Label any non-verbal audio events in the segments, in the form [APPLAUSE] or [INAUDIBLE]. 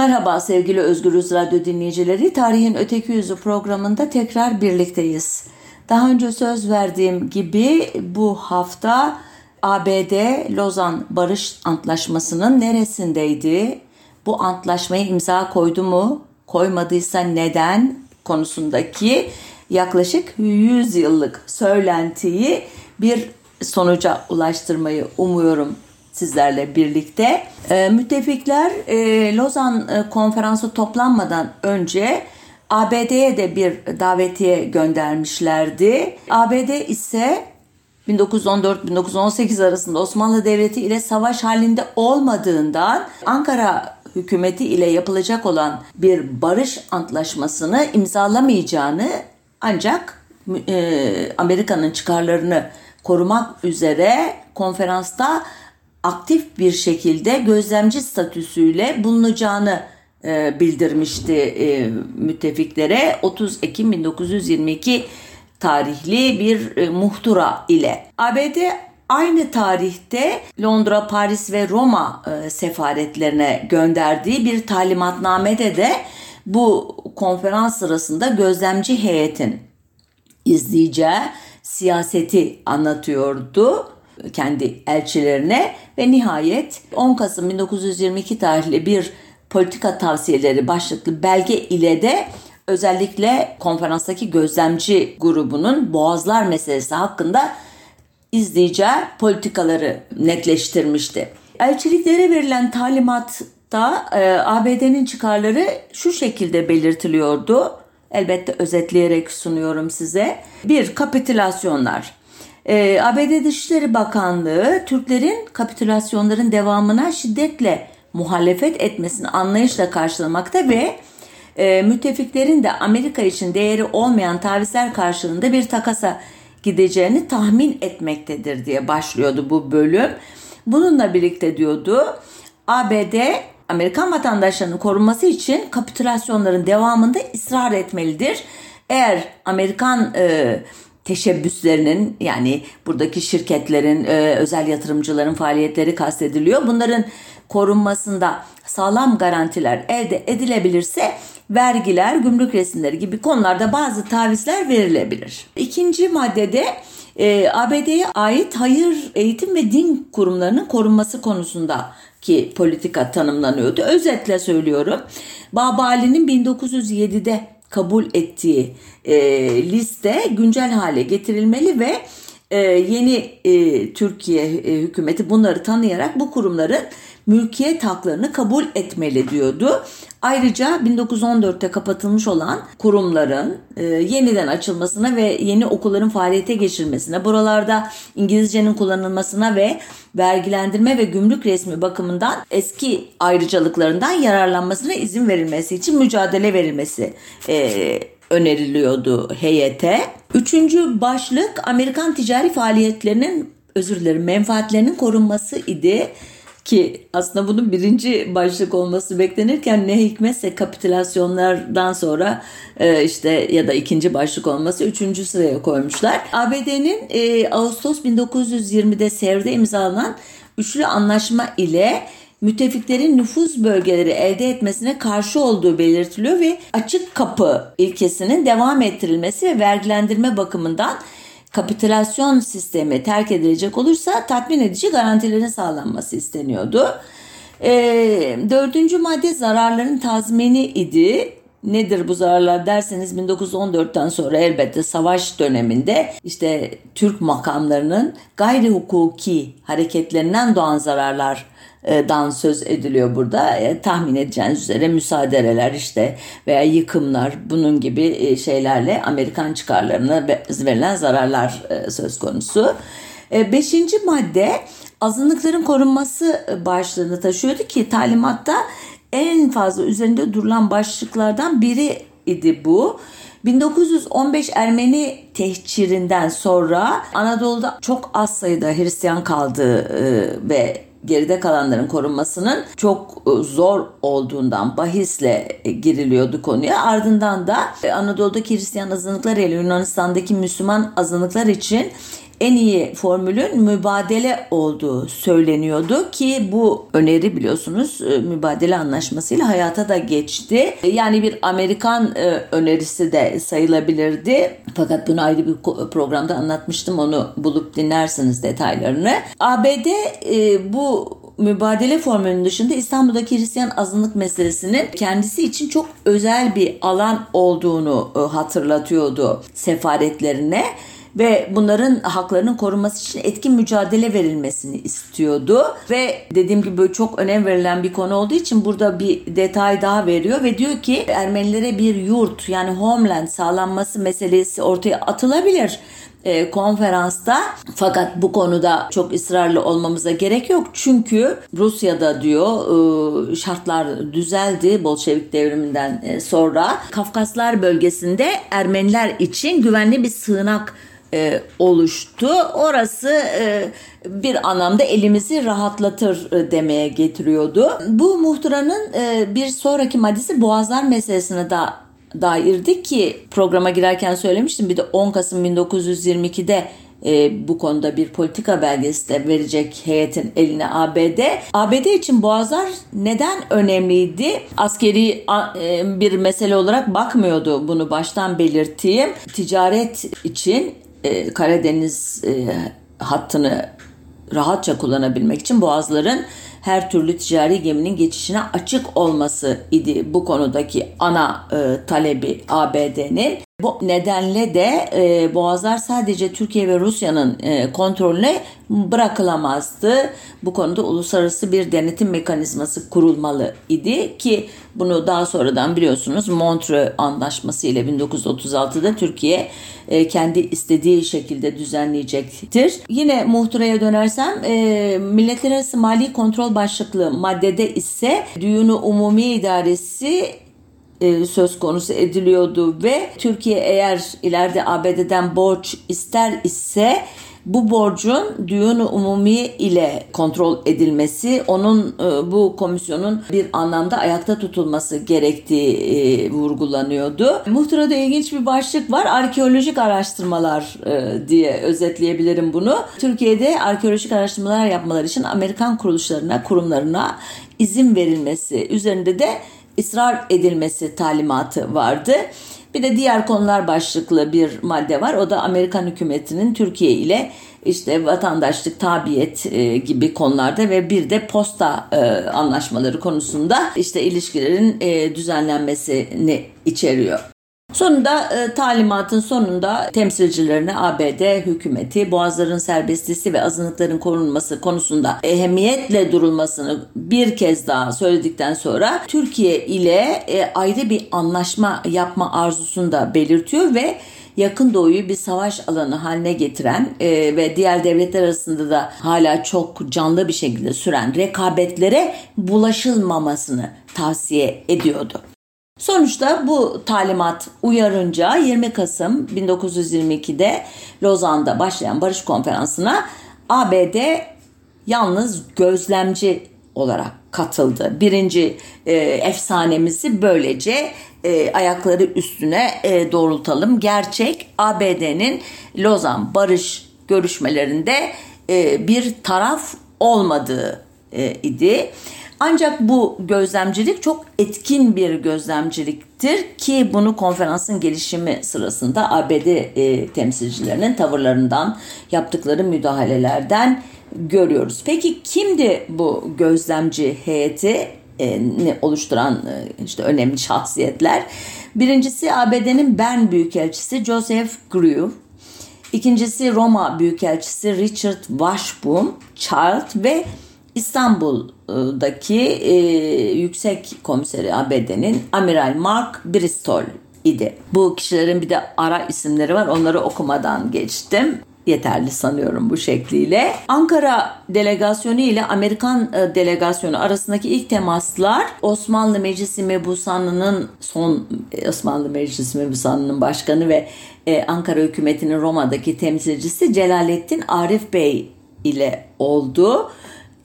Merhaba sevgili Özgürüz Radyo dinleyicileri. Tarihin Öteki Yüzü programında tekrar birlikteyiz. Daha önce söz verdiğim gibi bu hafta ABD Lozan Barış Antlaşması'nın neresindeydi? Bu antlaşmayı imza koydu mu? Koymadıysa neden? konusundaki yaklaşık 100 yıllık söylentiyi bir sonuca ulaştırmayı umuyorum sizlerle birlikte. E, müttefikler e, Lozan e, konferansı toplanmadan önce ABD'ye de bir davetiye göndermişlerdi. ABD ise 1914-1918 arasında Osmanlı Devleti ile savaş halinde olmadığından Ankara hükümeti ile yapılacak olan bir barış antlaşmasını imzalamayacağını ancak e, Amerika'nın çıkarlarını korumak üzere konferansta aktif bir şekilde gözlemci statüsüyle bulunacağını e, bildirmişti e, müttefiklere 30 Ekim 1922 tarihli bir e, muhtıra ile. ABD aynı tarihte Londra, Paris ve Roma e, sefaretlerine gönderdiği bir talimatnamede de bu konferans sırasında gözlemci heyetin izleyeceği siyaseti anlatıyordu kendi elçilerine ve nihayet 10 Kasım 1922 tarihli bir politika tavsiyeleri başlıklı belge ile de özellikle konferanstaki gözlemci grubunun boğazlar meselesi hakkında izleyeceği politikaları netleştirmişti. Elçiliklere verilen talimatta e, ABD'nin çıkarları şu şekilde belirtiliyordu. Elbette özetleyerek sunuyorum size. Bir, kapitülasyonlar. E, ABD Dışişleri Bakanlığı Türklerin kapitülasyonların devamına şiddetle muhalefet etmesini anlayışla karşılamakta ve e, müttefiklerin de Amerika için değeri olmayan tavizler karşılığında bir takasa gideceğini tahmin etmektedir diye başlıyordu bu bölüm. Bununla birlikte diyordu ABD Amerikan vatandaşlarının korunması için kapitülasyonların devamında ısrar etmelidir. Eğer Amerikan e, teşebbüslerinin yani buradaki şirketlerin, e, özel yatırımcıların faaliyetleri kastediliyor. Bunların korunmasında sağlam garantiler elde edilebilirse vergiler, gümrük resimleri gibi konularda bazı tavizler verilebilir. İkinci maddede e, ABD'ye ait hayır, eğitim ve din kurumlarının korunması konusunda ki politika tanımlanıyordu. Özetle söylüyorum. Babali'nin 1907'de kabul ettiği e, liste güncel hale getirilmeli ve e, yeni e, Türkiye e, hükümeti bunları tanıyarak bu kurumların mülkiyet haklarını kabul etmeli diyordu. Ayrıca 1914'te kapatılmış olan kurumların e, yeniden açılmasına ve yeni okulların faaliyete geçirmesine, buralarda İngilizcenin kullanılmasına ve vergilendirme ve gümrük resmi bakımından eski ayrıcalıklarından yararlanmasına izin verilmesi için mücadele verilmesi e, öneriliyordu heyete. Üçüncü başlık Amerikan ticari faaliyetlerinin özür dilerim menfaatlerinin korunması idi. Ki aslında bunun birinci başlık olması beklenirken ne hikmetse kapitülasyonlardan sonra e, işte ya da ikinci başlık olması üçüncü sıraya koymuşlar. ABD'nin e, Ağustos 1920'de Sevr'de imzalanan üçlü anlaşma ile müttefiklerin nüfuz bölgeleri elde etmesine karşı olduğu belirtiliyor ve açık kapı ilkesinin devam ettirilmesi ve vergilendirme bakımından kapitülasyon sistemi terk edilecek olursa tatmin edici garantilerin sağlanması isteniyordu. E, dördüncü madde zararların tazmini idi. Nedir bu zararlar derseniz 1914'ten sonra elbette savaş döneminde işte Türk makamlarının gayri hukuki hareketlerinden doğan zararlar dan söz ediliyor burada. E, tahmin edeceğiniz üzere müsaadereler işte veya yıkımlar bunun gibi e, şeylerle Amerikan çıkarlarına verilen zararlar e, söz konusu. E, beşinci madde azınlıkların korunması başlığını taşıyordu ki talimatta en fazla üzerinde durulan başlıklardan biri idi bu. 1915 Ermeni tehcirinden sonra Anadolu'da çok az sayıda Hristiyan kaldığı ve geride kalanların korunmasının çok e, zor olduğundan bahisle e, giriliyordu konuya. Ardından da e, Anadolu'daki Hristiyan azınlıklar ile Yunanistan'daki Müslüman azınlıklar için en iyi formülün mübadele olduğu söyleniyordu ki bu öneri biliyorsunuz e, mübadele anlaşmasıyla hayata da geçti. Yani bir Amerikan e, önerisi de sayılabilirdi. Fakat bunu ayrı bir programda anlatmıştım. Onu bulup dinlersiniz detaylarını. ABD e, bu mübadele formülünün dışında İstanbul'daki Hristiyan azınlık meselesinin kendisi için çok özel bir alan olduğunu hatırlatıyordu sefaretlerine ve bunların haklarının korunması için etkin mücadele verilmesini istiyordu. Ve dediğim gibi çok önem verilen bir konu olduğu için burada bir detay daha veriyor ve diyor ki Ermenilere bir yurt yani homeland sağlanması meselesi ortaya atılabilir e, konferansta fakat bu konuda çok ısrarlı olmamıza gerek yok çünkü Rusya'da diyor e, şartlar düzeldi Bolşevik devriminden e, sonra Kafkaslar bölgesinde Ermeniler için güvenli bir sığınak e, oluştu. Orası e, bir anlamda elimizi rahatlatır e, demeye getiriyordu. Bu muhtıranın e, bir sonraki maddesi boğazlar meselesine da dairdi ki programa girerken söylemiştim. Bir de 10 Kasım 1922'de e, bu konuda bir politika belgesi de verecek heyetin eline ABD. ABD için boğazlar neden önemliydi? Askeri e, bir mesele olarak bakmıyordu bunu baştan belirteyim. Ticaret için e, Karadeniz e, hattını rahatça kullanabilmek için boğazların her türlü ticari geminin geçişine açık olması idi bu konudaki ana e, talebi ABD'nin. Bu nedenle de e, boğazlar sadece Türkiye ve Rusya'nın e, kontrolüne bırakılamazdı. Bu konuda uluslararası bir denetim mekanizması kurulmalı idi ki bunu daha sonradan biliyorsunuz Montreux Anlaşması ile 1936'da Türkiye e, kendi istediği şekilde düzenleyecektir. Yine muhtıraya dönersem e, Milletler Arası Mali Kontrol başlıklı maddede ise Düğünü Umumi İdaresi e, söz konusu ediliyordu ve Türkiye eğer ileride ABD'den borç ister ise bu borcun düğün umumi ile kontrol edilmesi, onun e, bu komisyonun bir anlamda ayakta tutulması gerektiği e, vurgulanıyordu. Muhtırada ilginç bir başlık var. Arkeolojik araştırmalar diye özetleyebilirim bunu. Türkiye'de arkeolojik araştırmalar yapmaları için Amerikan kuruluşlarına, kurumlarına izin verilmesi üzerinde de ısrar edilmesi talimatı vardı. Bir de diğer konular başlıklı bir madde var. O da Amerikan hükümetinin Türkiye ile işte vatandaşlık, tabiyet e, gibi konularda ve bir de posta e, anlaşmaları konusunda işte ilişkilerin e, düzenlenmesini içeriyor. Sonunda e, talimatın sonunda temsilcilerine ABD hükümeti boğazların serbestisi ve azınlıkların korunması konusunda ehemmiyetle durulmasını bir kez daha söyledikten sonra Türkiye ile e, ayrı bir anlaşma yapma arzusunu da belirtiyor ve yakın doğuyu bir savaş alanı haline getiren e, ve diğer devletler arasında da hala çok canlı bir şekilde süren rekabetlere bulaşılmamasını tavsiye ediyordu. Sonuçta bu talimat uyarınca 20 Kasım 1922'de Lozan'da başlayan barış konferansına ABD yalnız gözlemci olarak katıldı. Birinci e, efsanemizi böylece e, ayakları üstüne e, doğrultalım. Gerçek ABD'nin Lozan barış görüşmelerinde e, bir taraf olmadığı e, idi. Ancak bu gözlemcilik çok etkin bir gözlemciliktir ki bunu konferansın gelişimi sırasında ABD e, temsilcilerinin tavırlarından yaptıkları müdahalelerden görüyoruz. Peki kimdi bu gözlemci heyeti e, oluşturan e, işte önemli şahsiyetler? Birincisi ABD'nin Bern Büyükelçisi Joseph Grew. İkincisi Roma Büyükelçisi Richard Washburn Child ve İstanbul'daki e, yüksek komiseri ABD'nin Amiral Mark Bristol idi. Bu kişilerin bir de ara isimleri var. Onları okumadan geçtim yeterli sanıyorum bu şekliyle. Ankara delegasyonu ile Amerikan e, delegasyonu arasındaki ilk temaslar Osmanlı Meclisi Mebusanı'nın son e, Osmanlı Meclisi Mebusanı'nın başkanı ve e, Ankara hükümetinin Roma'daki temsilcisi Celalettin Arif Bey ile oldu.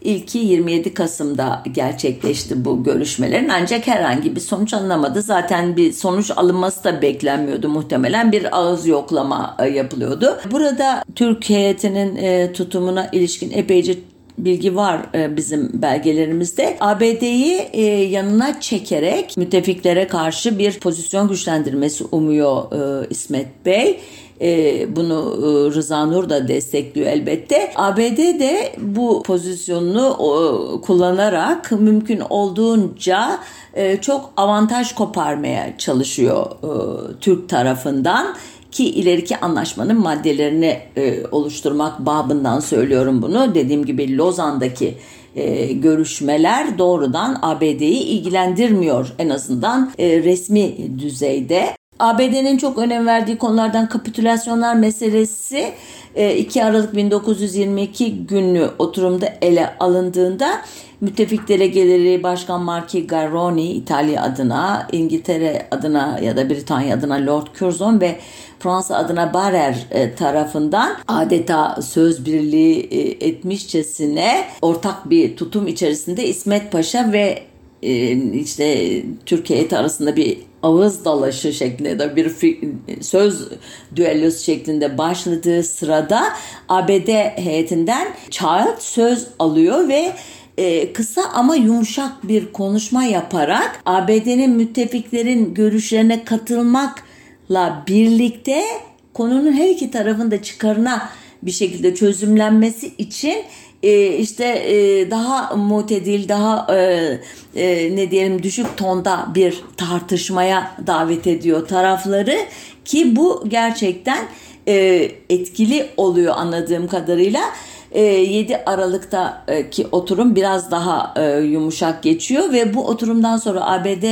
İlki 27 Kasım'da gerçekleşti bu görüşmelerin ancak herhangi bir sonuç alınamadı. Zaten bir sonuç alınması da beklenmiyordu muhtemelen bir ağız yoklama e, yapılıyordu. Burada Türk heyetinin e, tutumuna ilişkin epeyce bilgi var e, bizim belgelerimizde. ABD'yi yanına çekerek müttefiklere karşı bir pozisyon güçlendirmesi umuyor İsmet Bey. E, bunu e, Rıza Nur da destekliyor elbette. ABD de bu pozisyonunu kullanarak mümkün olduğunca e, çok avantaj koparmaya çalışıyor Türk tarafından ki ileriki anlaşmanın maddelerini oluşturmak babından söylüyorum bunu. Dediğim gibi Lozan'daki görüşmeler doğrudan ABD'yi ilgilendirmiyor en azından resmi düzeyde. ABD'nin çok önem verdiği konulardan kapitülasyonlar meselesi 2 e, Aralık 1922 günlü oturumda ele alındığında müttefik delegeleri Başkan Marki Garroni İtalya adına, İngiltere adına ya da Britanya adına Lord Curzon ve Fransa adına Barer e, tarafından adeta söz birliği e, etmişçesine ortak bir tutum içerisinde İsmet Paşa ve işte Türkiye arasında bir ağız dalaşı şeklinde de bir söz düellosu şeklinde başladığı sırada ABD heyetinden Child söz alıyor ve e, kısa ama yumuşak bir konuşma yaparak ABD'nin müttefiklerin görüşlerine katılmakla birlikte konunun her iki tarafında çıkarına bir şekilde çözümlenmesi için e, işte daha mutedil, daha e, e, ne diyelim düşük tonda bir tartışmaya davet ediyor tarafları ki bu gerçekten e, etkili oluyor anladığım kadarıyla. 7 e, Aralık'taki oturum biraz daha yumuşak geçiyor ve bu oturumdan sonra ABD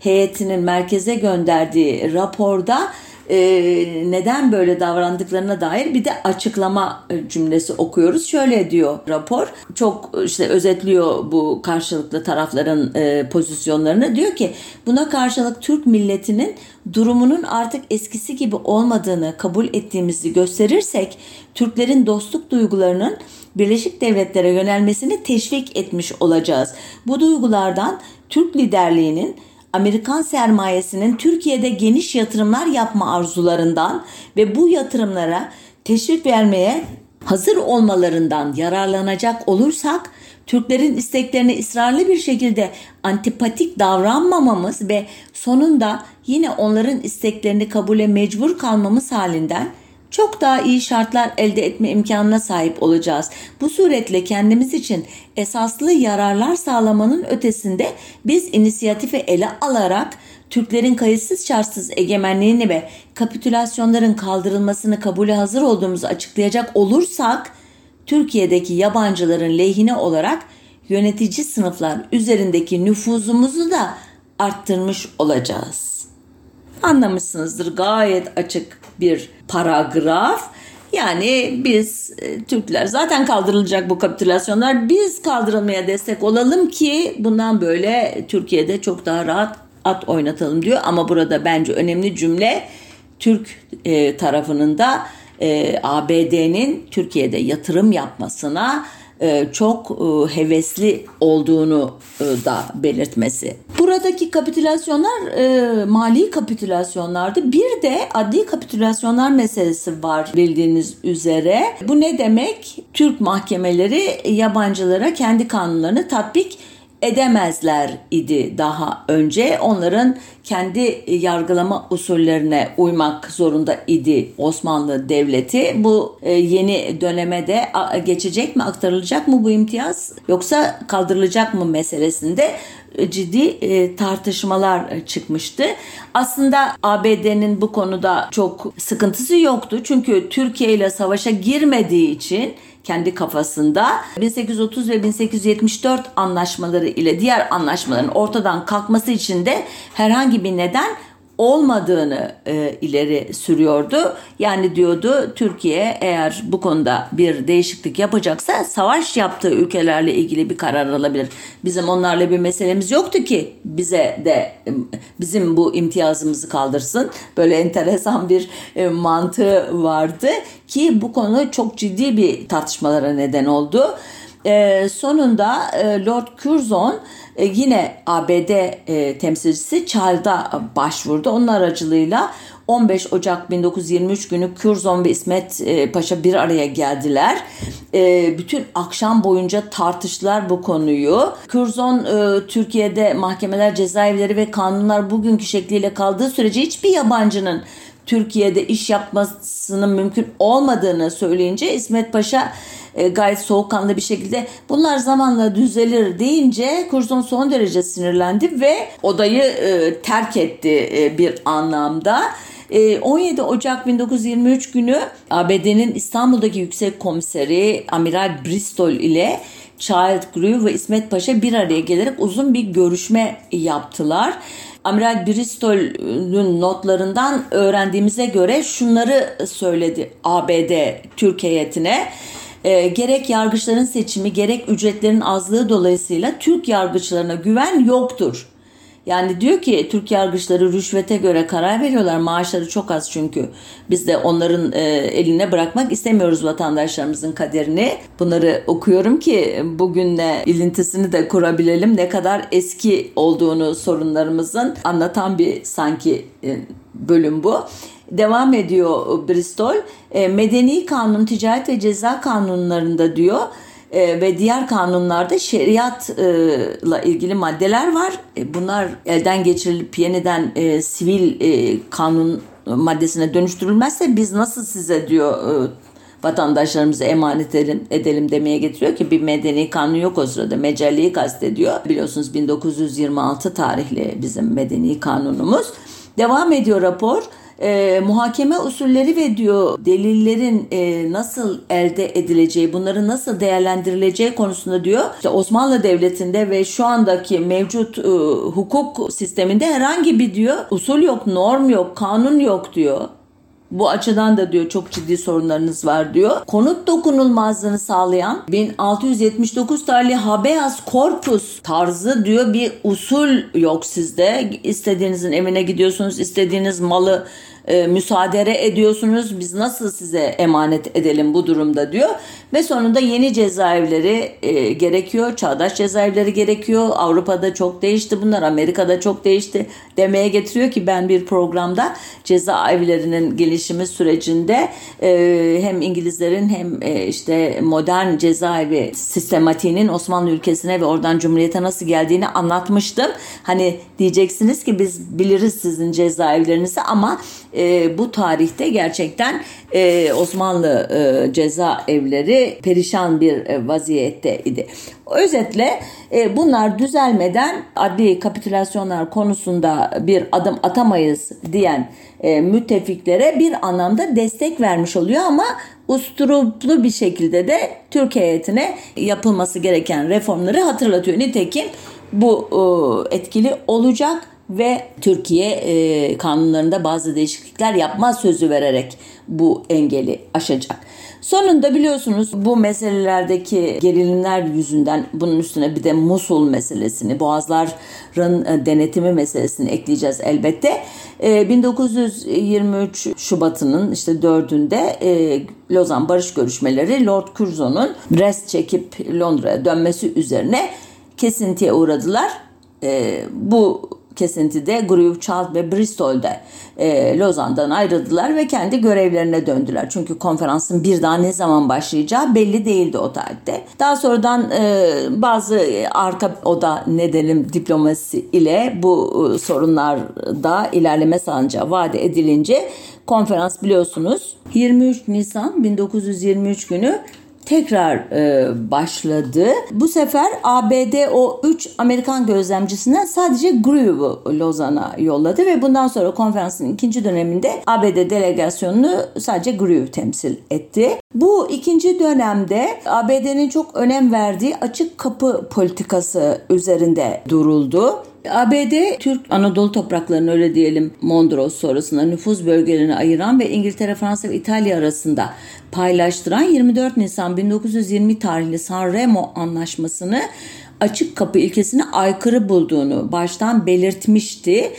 heyetinin merkeze gönderdiği raporda e, neden böyle davrandıklarına dair bir de açıklama e, cümlesi okuyoruz. Şöyle diyor rapor. Çok işte özetliyor bu karşılıklı tarafların e, pozisyonlarını. Diyor ki buna karşılık Türk milletinin durumunun artık eskisi gibi olmadığını kabul ettiğimizi gösterirsek Türklerin dostluk duygularının Birleşik Devletlere yönelmesini teşvik etmiş olacağız. Bu duygulardan Türk liderliğinin Amerikan sermayesinin Türkiye'de geniş yatırımlar yapma arzularından ve bu yatırımlara teşvik vermeye hazır olmalarından yararlanacak olursak Türklerin isteklerine ısrarlı bir şekilde antipatik davranmamamız ve sonunda yine onların isteklerini kabule mecbur kalmamız halinden çok daha iyi şartlar elde etme imkanına sahip olacağız. Bu suretle kendimiz için esaslı yararlar sağlamanın ötesinde biz inisiyatifi ele alarak Türklerin kayıtsız şartsız egemenliğini ve kapitülasyonların kaldırılmasını kabule hazır olduğumuzu açıklayacak olursak Türkiye'deki yabancıların lehine olarak yönetici sınıflar üzerindeki nüfuzumuzu da arttırmış olacağız. Anlamışsınızdır gayet açık bir paragraf. Yani biz e, Türkler zaten kaldırılacak bu kapitülasyonlar biz kaldırılmaya destek olalım ki bundan böyle Türkiye'de çok daha rahat at oynatalım diyor. Ama burada bence önemli cümle Türk e, tarafının da e, ABD'nin Türkiye'de yatırım yapmasına çok e, hevesli olduğunu e, da belirtmesi. Buradaki kapitülasyonlar mali kapitülasyonlardı. Bir de adli kapitülasyonlar meselesi var bildiğiniz üzere. Bu ne demek? Türk mahkemeleri yabancılara kendi kanunlarını tatbik edemezler idi daha önce. Onların kendi yargılama usullerine uymak zorunda idi Osmanlı Devleti. Bu e, yeni döneme de geçecek mi, aktarılacak mı bu imtiyaz yoksa kaldırılacak mı meselesinde e, ciddi e, tartışmalar çıkmıştı. Aslında ABD'nin bu konuda çok sıkıntısı yoktu. Çünkü Türkiye ile savaşa girmediği için kendi kafasında. 1830 ve 1874 anlaşmaları ile diğer anlaşmaların ortadan kalkması için de herhangi bir neden olmadığını e, ileri sürüyordu. Yani diyordu Türkiye eğer bu konuda bir değişiklik yapacaksa savaş yaptığı ülkelerle ilgili bir karar alabilir. Bizim onlarla bir meselemiz yoktu ki bize de bizim bu imtiyazımızı kaldırsın. Böyle enteresan bir e, mantığı vardı ki bu konu çok ciddi bir tartışmalara neden oldu. E, sonunda e, Lord Curzon e, yine ABD e, temsilcisi Charles'a başvurdu. Onun aracılığıyla 15 Ocak 1923 günü Kürzon ve İsmet e, Paşa bir araya geldiler. E, bütün akşam boyunca tartıştılar bu konuyu. Kürzon e, Türkiye'de mahkemeler, cezaevleri ve kanunlar bugünkü şekliyle kaldığı sürece hiçbir yabancının Türkiye'de iş yapmasının mümkün olmadığını söyleyince İsmet Paşa e, gayet soğukkanlı bir şekilde bunlar zamanla düzelir deyince Curzon son derece sinirlendi ve odayı e, terk etti e, bir anlamda. 17 Ocak 1923 günü ABD'nin İstanbul'daki yüksek komiseri Amiral Bristol ile Child Grew ve İsmet Paşa bir araya gelerek uzun bir görüşme yaptılar. Amiral Bristol'ün notlarından öğrendiğimize göre şunları söyledi ABD Türk heyetine. E, gerek yargıçların seçimi gerek ücretlerin azlığı dolayısıyla Türk yargıçlarına güven yoktur. Yani diyor ki Türk yargıçları rüşvete göre karar veriyorlar. Maaşları çok az çünkü. Biz de onların e, eline bırakmak istemiyoruz vatandaşlarımızın kaderini. Bunları okuyorum ki bugünle ilintisini de kurabilelim. Ne kadar eski olduğunu sorunlarımızın anlatan bir sanki e, bölüm bu. Devam ediyor Bristol. E, medeni kanun, ticaret ve ceza kanunlarında diyor e, ve diğer kanunlarda şeriatla ilgili maddeler var. E, bunlar elden geçirilip yeniden sivil kanun maddesine dönüştürülmezse biz nasıl size diyor e, vatandaşlarımıza emanet edelim, edelim demeye getiriyor ki bir medeni kanun yok o sırada. Mecelliği kastediyor. Biliyorsunuz 1926 tarihli bizim medeni kanunumuz. Devam ediyor rapor e, muhakeme usulleri ve diyor delillerin e, nasıl elde edileceği, bunları nasıl değerlendirileceği konusunda diyor işte Osmanlı Devleti'nde ve şu andaki mevcut e, hukuk sisteminde herhangi bir diyor usul yok, norm yok, kanun yok diyor. Bu açıdan da diyor çok ciddi sorunlarınız var diyor. Konut dokunulmazlığını sağlayan 1679 tarihli habeas corpus tarzı diyor bir usul yok sizde. İstediğinizin evine gidiyorsunuz, istediğiniz malı e, müsaade ediyorsunuz. Biz nasıl size emanet edelim bu durumda diyor. Ve sonunda yeni cezaevleri e, gerekiyor. Çağdaş cezaevleri gerekiyor. Avrupa'da çok değişti bunlar. Amerika'da çok değişti. Demeye getiriyor ki ben bir programda cezaevlerinin gelişimi sürecinde e, hem İngilizlerin hem e, işte modern cezaevi sistematiğinin Osmanlı ülkesine ve oradan Cumhuriyete nasıl geldiğini anlatmıştım. Hani diyeceksiniz ki biz biliriz sizin cezaevlerinizi ama e, bu tarihte gerçekten e, Osmanlı e, cezaevleri perişan bir e, vaziyette idi. Özetle e, bunlar düzelmeden adli kapitülasyonlar konusunda bir adım atamayız diyen e, müttefiklere bir anlamda destek vermiş oluyor ama usturuplu bir şekilde de Türk heyetine yapılması gereken reformları hatırlatıyor. Nitekim bu e, etkili olacak ve Türkiye e, kanunlarında bazı değişiklikler yapma sözü vererek bu engeli aşacak. Sonunda biliyorsunuz bu meselelerdeki gerilimler yüzünden bunun üstüne bir de Musul meselesini, Boğazların e, denetimi meselesini ekleyeceğiz elbette. 1923 e, Şubat'ının işte 4'ünde e, Lozan Barış Görüşmeleri Lord Curzon'un Brest çekip Londra'ya dönmesi üzerine kesintiye uğradılar. Bu kesintide Groove, Child ve Bristol'de e, Lozan'dan ayrıldılar ve kendi görevlerine döndüler. Çünkü konferansın bir daha ne zaman başlayacağı belli değildi o tarihte. Daha sonradan e, bazı arka oda ne dedim diplomasi ile bu e, sorunlarda ilerleme sağlanacağı vaat edilince konferans biliyorsunuz 23 Nisan 1923 günü tekrar e, başladı. Bu sefer ABD o 3 Amerikan gözlemcisinden sadece Grieve'u Lozan'a yolladı ve bundan sonra konferansın ikinci döneminde ABD delegasyonunu sadece Grieve temsil etti. Bu ikinci dönemde ABD'nin çok önem verdiği açık kapı politikası üzerinde duruldu. ABD Türk Anadolu topraklarını öyle diyelim Mondros sonrasında nüfuz bölgelerini ayıran ve İngiltere, Fransa ve İtalya arasında paylaştıran 24 Nisan 1920 tarihli Sanremo anlaşmasını açık kapı ilkesine aykırı bulduğunu baştan belirtmişti.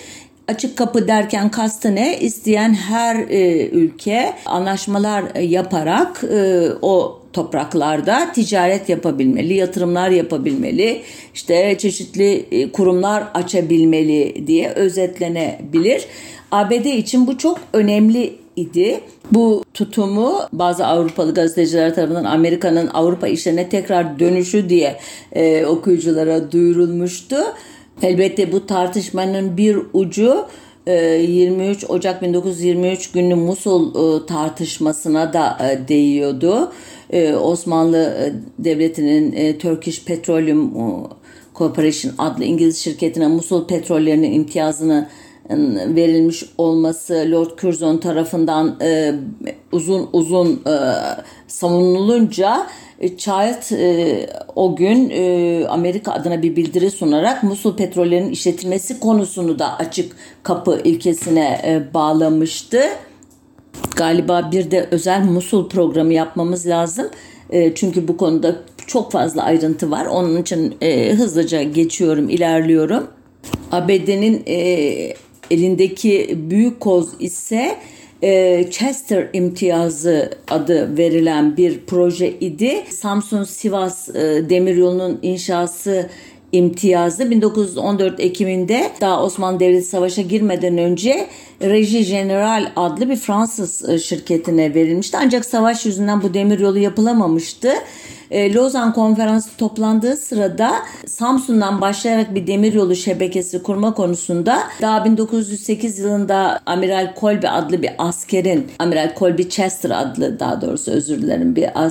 Açık kapı derken kastı ne? İsteyen her e, ülke anlaşmalar yaparak e, o topraklarda ticaret yapabilmeli, yatırımlar yapabilmeli, işte çeşitli e, kurumlar açabilmeli diye özetlenebilir. ABD için bu çok önemli idi. Bu tutumu bazı Avrupalı gazeteciler tarafından Amerika'nın Avrupa işlerine tekrar dönüşü diye e, okuyuculara duyurulmuştu. Elbette bu tartışmanın bir ucu 23 e, Ocak 1923 günü Musul e, tartışmasına da e, değiyordu. Osmanlı Devleti'nin Turkish Petroleum Corporation adlı İngiliz şirketine Musul petrollerinin imtiyazını verilmiş olması Lord Curzon tarafından uzun uzun savunulunca Child e, o gün e, Amerika adına bir bildiri sunarak Musul petrollerinin işletilmesi konusunu da açık kapı ilkesine e, bağlamıştı. Galiba bir de özel Musul programı yapmamız lazım. E, çünkü bu konuda çok fazla ayrıntı var. Onun için e, hızlıca geçiyorum, ilerliyorum. ABD'nin e, elindeki büyük koz ise e, Chester imtiyazı adı verilen bir proje idi. Samsun Sivas e, demiryolunun inşası imtiyazı 1914 Ekim'inde daha Osmanlı Devleti Savaş'a girmeden önce Reji General adlı bir Fransız e, şirketine verilmişti. Ancak savaş yüzünden bu demiryolu yapılamamıştı. E, Lozan Konferansı toplandığı sırada Samsun'dan başlayarak bir demiryolu şebekesi kurma konusunda daha 1908 yılında Amiral Colby adlı bir askerin, Amiral Colby Chester adlı daha doğrusu özür dilerim bir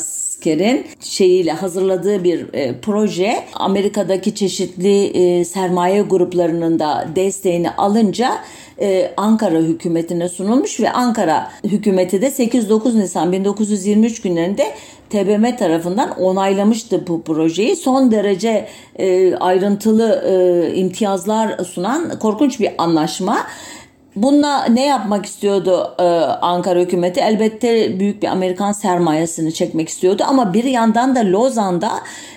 askerin şeyiyle hazırladığı bir e, proje Amerika'daki çeşitli e, sermaye gruplarının da desteğini alınca e, Ankara hükümetine sunulmuş ve Ankara hükümeti de 8-9 Nisan 1923 günlerinde TBMM tarafından onaylamıştı bu projeyi. Son derece e, ayrıntılı e, imtiyazlar sunan korkunç bir anlaşma. Bununla ne yapmak istiyordu e, Ankara hükümeti? Elbette büyük bir Amerikan sermayesini çekmek istiyordu ama bir yandan da Lozan'da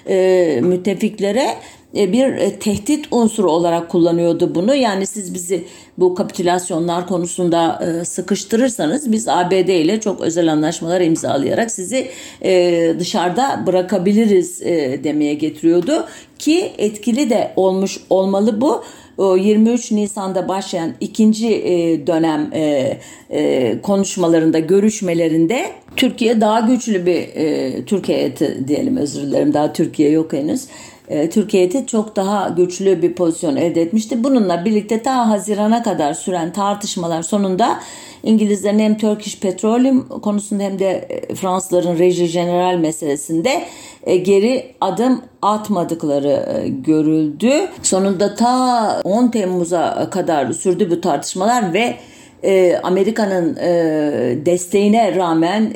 e, müttefiklere e, bir tehdit unsuru olarak kullanıyordu bunu. Yani siz bizi bu kapitülasyonlar konusunda sıkıştırırsanız biz ABD ile çok özel anlaşmalar imzalayarak sizi dışarıda bırakabiliriz demeye getiriyordu ki etkili de olmuş olmalı bu. 23 Nisan'da başlayan ikinci dönem konuşmalarında, görüşmelerinde Türkiye daha güçlü bir Türkiye diyelim özür dilerim. Daha Türkiye yok henüz. e, Türkiye'de çok daha güçlü bir pozisyon elde etmişti. Bununla birlikte ta Haziran'a kadar süren tartışmalar sonunda İngilizlerin hem Turkish Petroleum konusunda hem de e, Fransızların Reji General meselesinde e, geri adım atmadıkları görüldü. Sonunda ta 10 Temmuz'a kadar sürdü bu tartışmalar ve Amerika'nın desteğine rağmen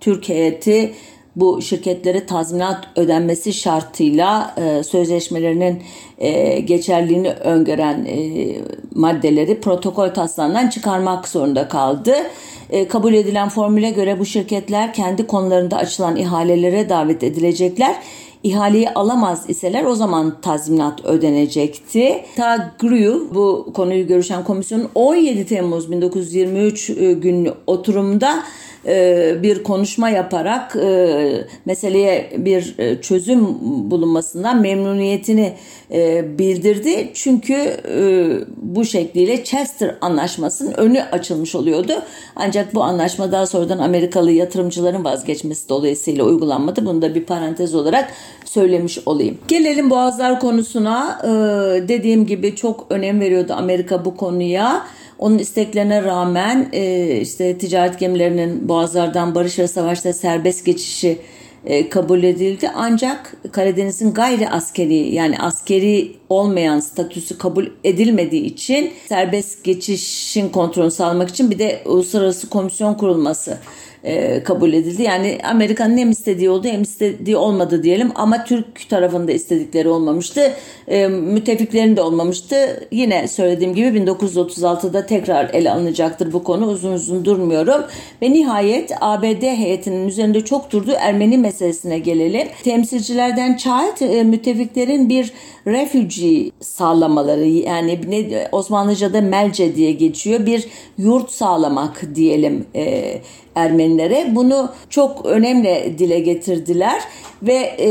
Türkiye'yi bu şirketlere tazminat ödenmesi şartıyla e, sözleşmelerinin e, geçerliğini öngören e, maddeleri protokol taslağından çıkarmak zorunda kaldı. E, kabul edilen formüle göre bu şirketler kendi konularında açılan ihalelere davet edilecekler. İhaleyi alamaz iseler o zaman tazminat ödenecekti. Ta GRU bu konuyu görüşen komisyonun 17 Temmuz 1923 e, günlü oturumda e, bir konuşma yaparak e, meseleye bir e, çözüm bulunmasından memnuniyetini bildirdi. Çünkü bu şekliyle Chester Anlaşması'nın önü açılmış oluyordu. Ancak bu anlaşma daha sonradan Amerikalı yatırımcıların vazgeçmesi dolayısıyla uygulanmadı. Bunu da bir parantez olarak söylemiş olayım. Gelelim Boğazlar konusuna. Dediğim gibi çok önem veriyordu Amerika bu konuya. Onun isteklerine rağmen e, işte ticaret gemilerinin boğazlardan barış ve savaşta serbest geçişi e, kabul edildi. Ancak Karadeniz'in gayri askeri yani askeri olmayan statüsü kabul edilmediği için serbest geçişin kontrolünü sağlamak için bir de uluslararası komisyon kurulması e, kabul edildi. Yani Amerika'nın hem istediği oldu hem istediği olmadı diyelim ama Türk tarafında istedikleri olmamıştı. E, müttefiklerin de olmamıştı. Yine söylediğim gibi 1936'da tekrar ele alınacaktır bu konu. Uzun uzun durmuyorum. Ve nihayet ABD heyetinin üzerinde çok durduğu Ermeni meselesine gelelim. Temsilcilerden Child e, müttefiklerin bir refugee sağlamaları yani ne, Osmanlıca'da melce diye geçiyor bir yurt sağlamak diyelim e, Ermenilere. Bunu çok önemli dile getirdiler ve e,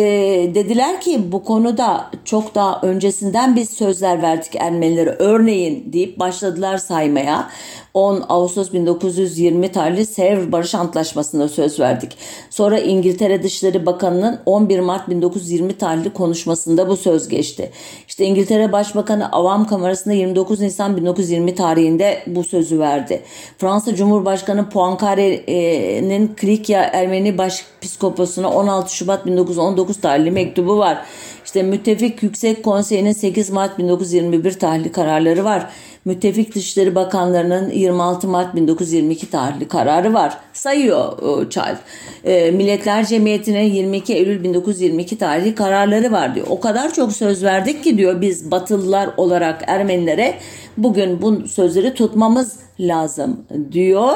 dediler ki bu konuda çok daha öncesinden biz sözler verdik Ermenilere örneğin deyip başladılar saymaya. 10 Ağustos 1920 tarihli Sevr Barış Antlaşması'nda söz verdik. Sonra İngiltere Dışişleri Bakanı'nın 11 Mart 1920 tarihli konuşmasında bu söz geçti. İşte İngiltere Başbakanı Avam Kamerası'nda 29 Nisan 1920 tarihinde bu sözü verdi. Fransa Cumhurbaşkanı Poincaré'nin Klikya Ermeni Başpiskoposuna 16 Şubat 1919 tarihli mektubu var. İşte Müttefik Yüksek Konseyi'nin 8 Mart 1921 tarihli kararları var. Müttefik Dışişleri Bakanlarının 26 Mart 1922 tarihli kararı var. Sayıyor Child. E, Milletler Cemiyeti'nin 22 Eylül 1922 tarihli kararları var diyor. O kadar çok söz verdik ki diyor biz Batılılar olarak Ermenilere bugün bu sözleri tutmamız lazım diyor.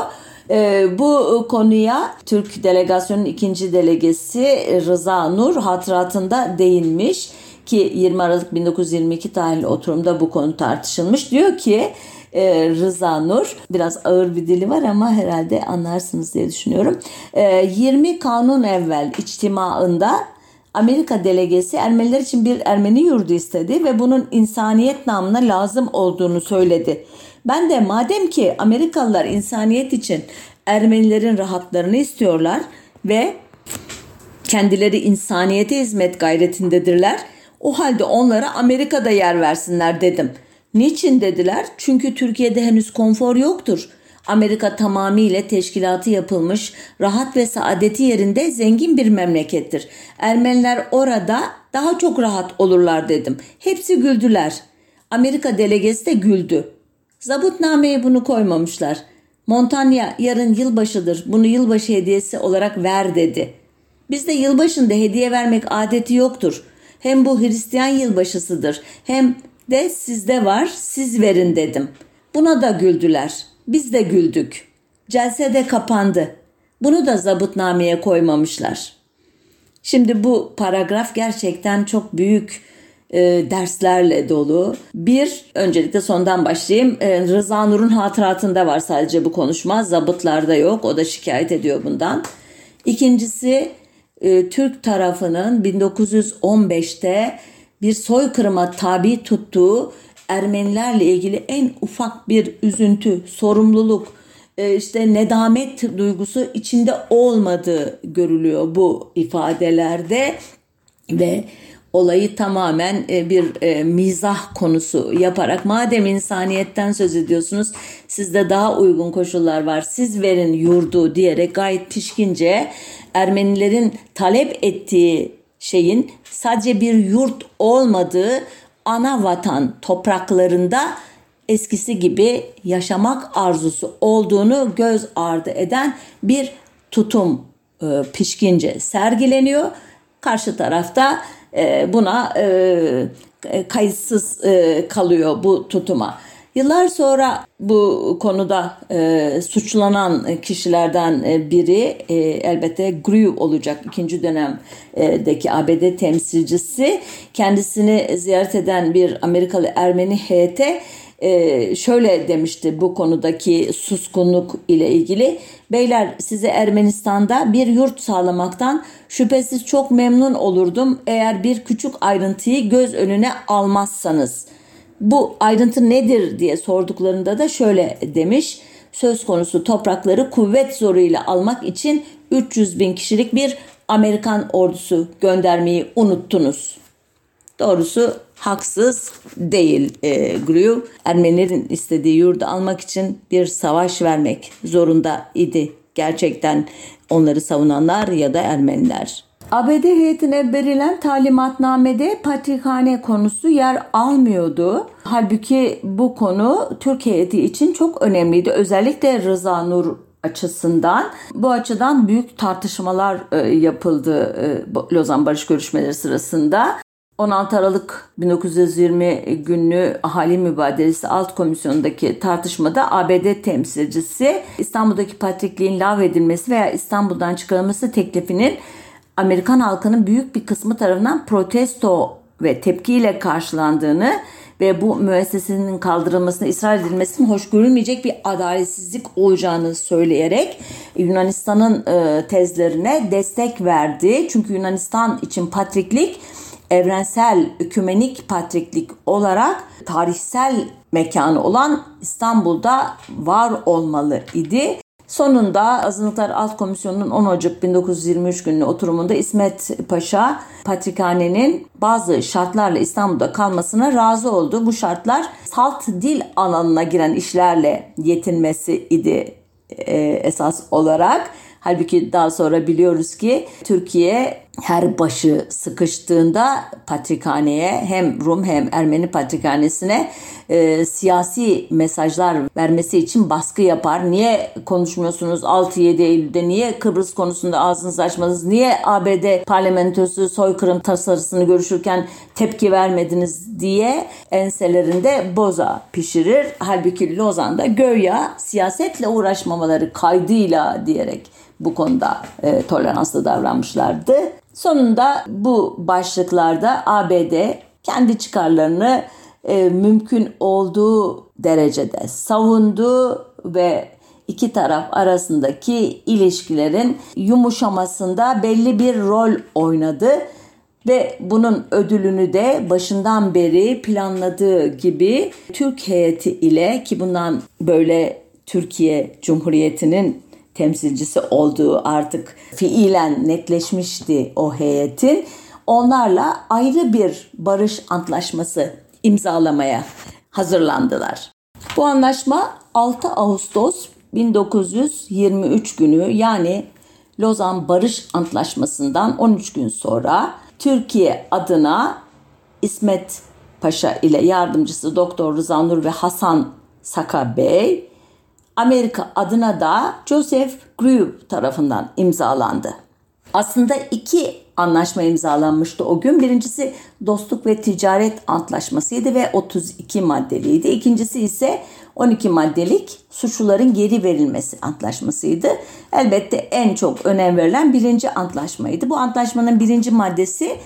E, bu konuya Türk delegasyonun ikinci delegesi Rıza Nur hatıratında değinmiş ki 20 Aralık 1922 tarihli oturumda bu konu tartışılmış. Diyor ki e, Rıza Nur biraz ağır bir dili var ama herhalde anlarsınız diye düşünüyorum. E, 20 kanun evvel içtimaında Amerika delegesi Ermeniler için bir Ermeni yurdu istedi ve bunun insaniyet namına lazım olduğunu söyledi. Ben de madem ki Amerikalılar insaniyet için Ermenilerin rahatlarını istiyorlar ve kendileri insaniyete hizmet gayretindedirler. O halde onlara Amerika'da yer versinler dedim. Niçin dediler? Çünkü Türkiye'de henüz konfor yoktur. Amerika tamamıyla teşkilatı yapılmış, rahat ve saadeti yerinde zengin bir memlekettir. Ermeniler orada daha çok rahat olurlar dedim. Hepsi güldüler. Amerika delegesi de güldü. Zabutnameye bunu koymamışlar. Montanya yarın yılbaşıdır. Bunu yılbaşı hediyesi olarak ver dedi. Bizde yılbaşında hediye vermek adeti yoktur. Hem bu Hristiyan yılbaşısıdır. Hem de sizde var siz verin dedim. Buna da güldüler. Biz de güldük. Celse de kapandı. Bunu da zabıtnameye koymamışlar. Şimdi bu paragraf gerçekten çok büyük e, derslerle dolu. Bir, öncelikle sondan başlayayım. E, Rıza Nur'un hatıratında var sadece bu konuşma. Zabıtlarda yok. O da şikayet ediyor bundan. İkincisi e, Türk tarafının 1915'te bir soykırıma tabi tuttuğu Ermenilerle ilgili en ufak bir üzüntü, sorumluluk, e, işte nedamet duygusu içinde olmadığı görülüyor bu ifadelerde. Ve olayı tamamen e, bir e, mizah konusu yaparak madem insaniyetten söz ediyorsunuz sizde daha uygun koşullar var siz verin yurdu diyerek gayet pişkince Ermenilerin talep ettiği şeyin sadece bir yurt olmadığı ana vatan topraklarında eskisi gibi yaşamak arzusu olduğunu göz ardı eden bir tutum e, pişkince sergileniyor. Karşı tarafta e, buna e, kayıtsız e, kalıyor bu tutuma. Yıllar sonra bu konuda e, suçlanan kişilerden biri e, elbette Grew olacak ikinci dönemdeki ABD temsilcisi. Kendisini ziyaret eden bir Amerikalı Ermeni heyete e, şöyle demişti bu konudaki suskunluk ile ilgili. Beyler size Ermenistan'da bir yurt sağlamaktan şüphesiz çok memnun olurdum eğer bir küçük ayrıntıyı göz önüne almazsanız.'' Bu ayrıntı nedir diye sorduklarında da şöyle demiş. Söz konusu toprakları kuvvet zoruyla almak için 300 bin kişilik bir Amerikan ordusu göndermeyi unuttunuz. Doğrusu haksız değil e, Grew. Ermenilerin istediği yurdu almak için bir savaş vermek zorunda idi. Gerçekten onları savunanlar ya da Ermeniler. ABD heyetine verilen talimatnamede patrikhane konusu yer almıyordu. Halbuki bu konu Türk heyeti için çok önemliydi. Özellikle Rıza Nur açısından bu açıdan büyük tartışmalar e, yapıldı e, Lozan Barış görüşmeleri sırasında. 16 Aralık 1920 günlü ahali mübadelesi alt komisyonundaki tartışmada ABD temsilcisi İstanbul'daki patrikliğin lağvedilmesi veya İstanbul'dan çıkarılması teklifinin Amerikan halkının büyük bir kısmı tarafından protesto ve tepkiyle karşılandığını ve bu müessesenin kaldırılmasına ısrar edilmesinin hoş görülmeyecek bir adaletsizlik olacağını söyleyerek Yunanistan'ın e, tezlerine destek verdi. Çünkü Yunanistan için patriklik evrensel ükümenik patriklik olarak tarihsel mekanı olan İstanbul'da var olmalı idi. Sonunda Azınlıklar Alt Komisyonu'nun 10 Ocak 1923 günü oturumunda İsmet Paşa Patrikhane'nin bazı şartlarla İstanbul'da kalmasına razı oldu. Bu şartlar salt dil alanına giren işlerle yetinmesi idi e, esas olarak. Halbuki daha sonra biliyoruz ki Türkiye her başı sıkıştığında patrikhaneye hem Rum hem Ermeni patrikhanesine e, siyasi mesajlar vermesi için baskı yapar. Niye konuşmuyorsunuz 6-7 Eylül'de? Niye Kıbrıs konusunda ağzınızı açmadınız? Niye ABD parlamentosu soykırım tasarısını görüşürken tepki vermediniz diye enselerinde boza pişirir. Halbuki Lozan'da göya siyasetle uğraşmamaları kaydıyla diyerek bu konuda e, toleranslı davranmışlardı. Sonunda bu başlıklarda ABD kendi çıkarlarını e, mümkün olduğu derecede savundu ve iki taraf arasındaki ilişkilerin yumuşamasında belli bir rol oynadı ve bunun ödülünü de başından beri planladığı gibi Türk heyeti ile ki bundan böyle Türkiye Cumhuriyeti'nin temsilcisi olduğu artık fiilen netleşmişti o heyetin. Onlarla ayrı bir barış antlaşması imzalamaya hazırlandılar. Bu anlaşma 6 Ağustos 1923 günü yani Lozan Barış Antlaşması'ndan 13 gün sonra Türkiye adına İsmet Paşa ile yardımcısı Doktor Rıza Nur ve Hasan Saka Bey, Amerika adına da Joseph Grew tarafından imzalandı. Aslında iki anlaşma imzalanmıştı o gün. Birincisi dostluk ve ticaret antlaşmasıydı ve 32 maddeliydi. İkincisi ise 12 maddelik suçluların geri verilmesi antlaşmasıydı. Elbette en çok önem verilen birinci antlaşmaydı. Bu antlaşmanın birinci maddesi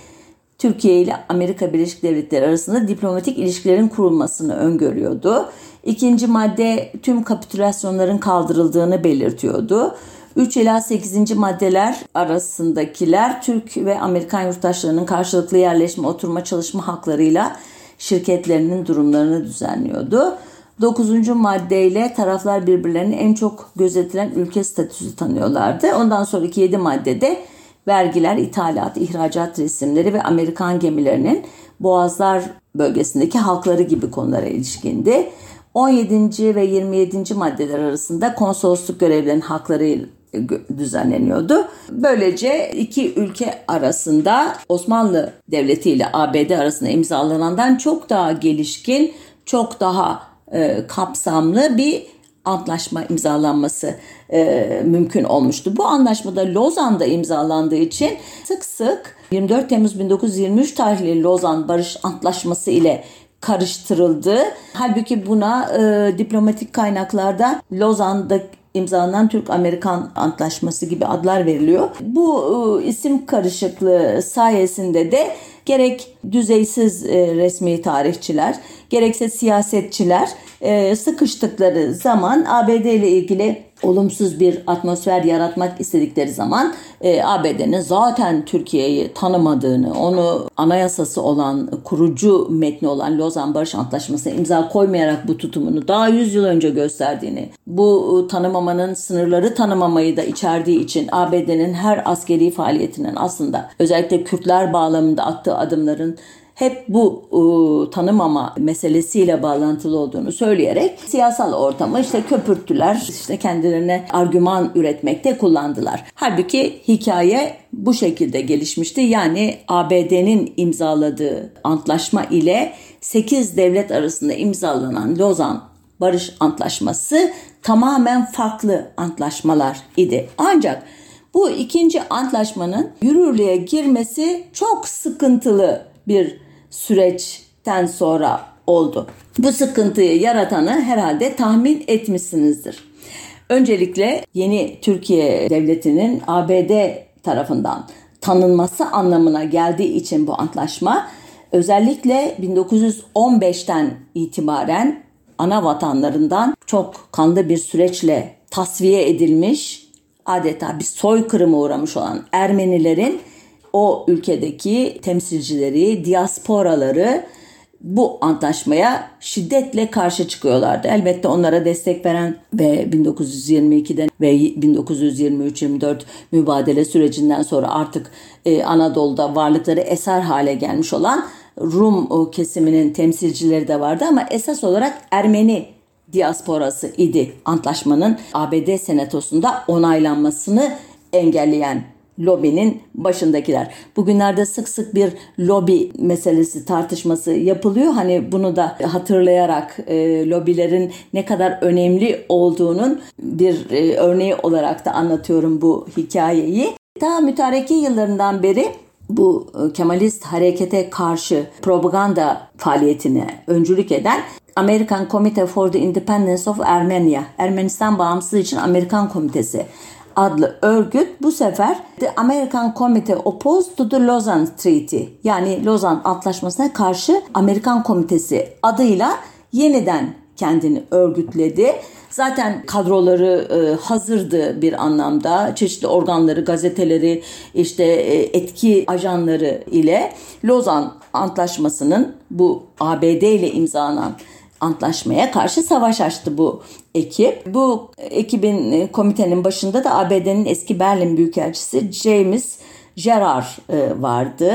Türkiye ile Amerika Birleşik Devletleri arasında diplomatik ilişkilerin kurulmasını öngörüyordu. İkinci madde tüm kapitülasyonların kaldırıldığını belirtiyordu. 3 ila 8. maddeler arasındakiler Türk ve Amerikan yurttaşlarının karşılıklı yerleşme, oturma, çalışma haklarıyla şirketlerinin durumlarını düzenliyordu. 9. maddeyle taraflar birbirlerini en çok gözetilen ülke statüsü tanıyorlardı. Ondan sonraki 7 maddede vergiler, ithalat, ihracat resimleri ve Amerikan gemilerinin boğazlar bölgesindeki halkları gibi konulara ilişkindi. 17. ve 27. maddeler arasında konsolosluk görevlerinin hakları düzenleniyordu. Böylece iki ülke arasında Osmanlı Devleti ile ABD arasında imzalanandan çok daha gelişkin, çok daha e, kapsamlı bir antlaşma imzalanması e, mümkün olmuştu. Bu anlaşmada Lozan'da imzalandığı için sık sık 24 Temmuz 1923 tarihli Lozan Barış Antlaşması ile karıştırıldı. Halbuki buna e, diplomatik kaynaklarda Lozan'da imzalanan Türk-Amerikan Antlaşması gibi adlar veriliyor. Bu e, isim karışıklığı sayesinde de gerek düzeysiz e, resmi tarihçiler gerekse siyasetçiler e, sıkıştıkları zaman ABD ile ilgili olumsuz bir atmosfer yaratmak istedikleri zaman e, ABD'nin zaten Türkiye'yi tanımadığını, onu anayasası olan, kurucu metni olan Lozan Barış Antlaşması'na imza koymayarak bu tutumunu daha 100 yıl önce gösterdiğini, bu e, tanımamanın sınırları tanımamayı da içerdiği için ABD'nin her askeri faaliyetinin aslında özellikle Kürtler bağlamında attığı adımların hep bu e, tanımama meselesiyle bağlantılı olduğunu söyleyerek siyasal ortamı işte köpürttüler, işte kendilerine argüman üretmekte kullandılar. Halbuki hikaye bu şekilde gelişmişti. Yani ABD'nin imzaladığı antlaşma ile 8 devlet arasında imzalanan Lozan Barış Antlaşması tamamen farklı antlaşmalar idi. Ancak bu ikinci antlaşmanın yürürlüğe girmesi çok sıkıntılı bir süreçten sonra oldu. Bu sıkıntıyı yaratanı herhalde tahmin etmişsinizdir. Öncelikle yeni Türkiye Devleti'nin ABD tarafından tanınması anlamına geldiği için bu antlaşma özellikle 1915'ten itibaren ana vatanlarından çok kanlı bir süreçle tasfiye edilmiş adeta bir soykırıma uğramış olan Ermenilerin o ülkedeki temsilcileri, diasporaları bu antlaşmaya şiddetle karşı çıkıyorlardı. Elbette onlara destek veren ve 1922'den ve 1923-24 mübadele sürecinden sonra artık e, Anadolu'da varlıkları eser hale gelmiş olan Rum kesiminin temsilcileri de vardı ama esas olarak Ermeni diasporası idi antlaşmanın ABD senatosunda onaylanmasını engelleyen lobinin başındakiler. Bugünlerde sık sık bir lobi meselesi tartışması yapılıyor. Hani bunu da hatırlayarak e, lobilerin ne kadar önemli olduğunun bir e, örneği olarak da anlatıyorum bu hikayeyi. Daha mütareki yıllarından beri bu e, Kemalist harekete karşı propaganda faaliyetine öncülük eden American Committee for the Independence of Armenia, Ermenistan bağımsızlığı için Amerikan Komitesi adlı örgüt bu sefer The American Committee Opposed to the Lausanne Treaty yani Lozan Antlaşması'na karşı Amerikan Komitesi adıyla yeniden kendini örgütledi. Zaten kadroları e, hazırdı bir anlamda. Çeşitli organları, gazeteleri, işte e, etki ajanları ile Lozan Antlaşması'nın bu ABD ile imzalanan antlaşmaya karşı savaş açtı bu ekip. Bu ekibin e, komitenin başında da ABD'nin eski Berlin Büyükelçisi James Gerard e, vardı.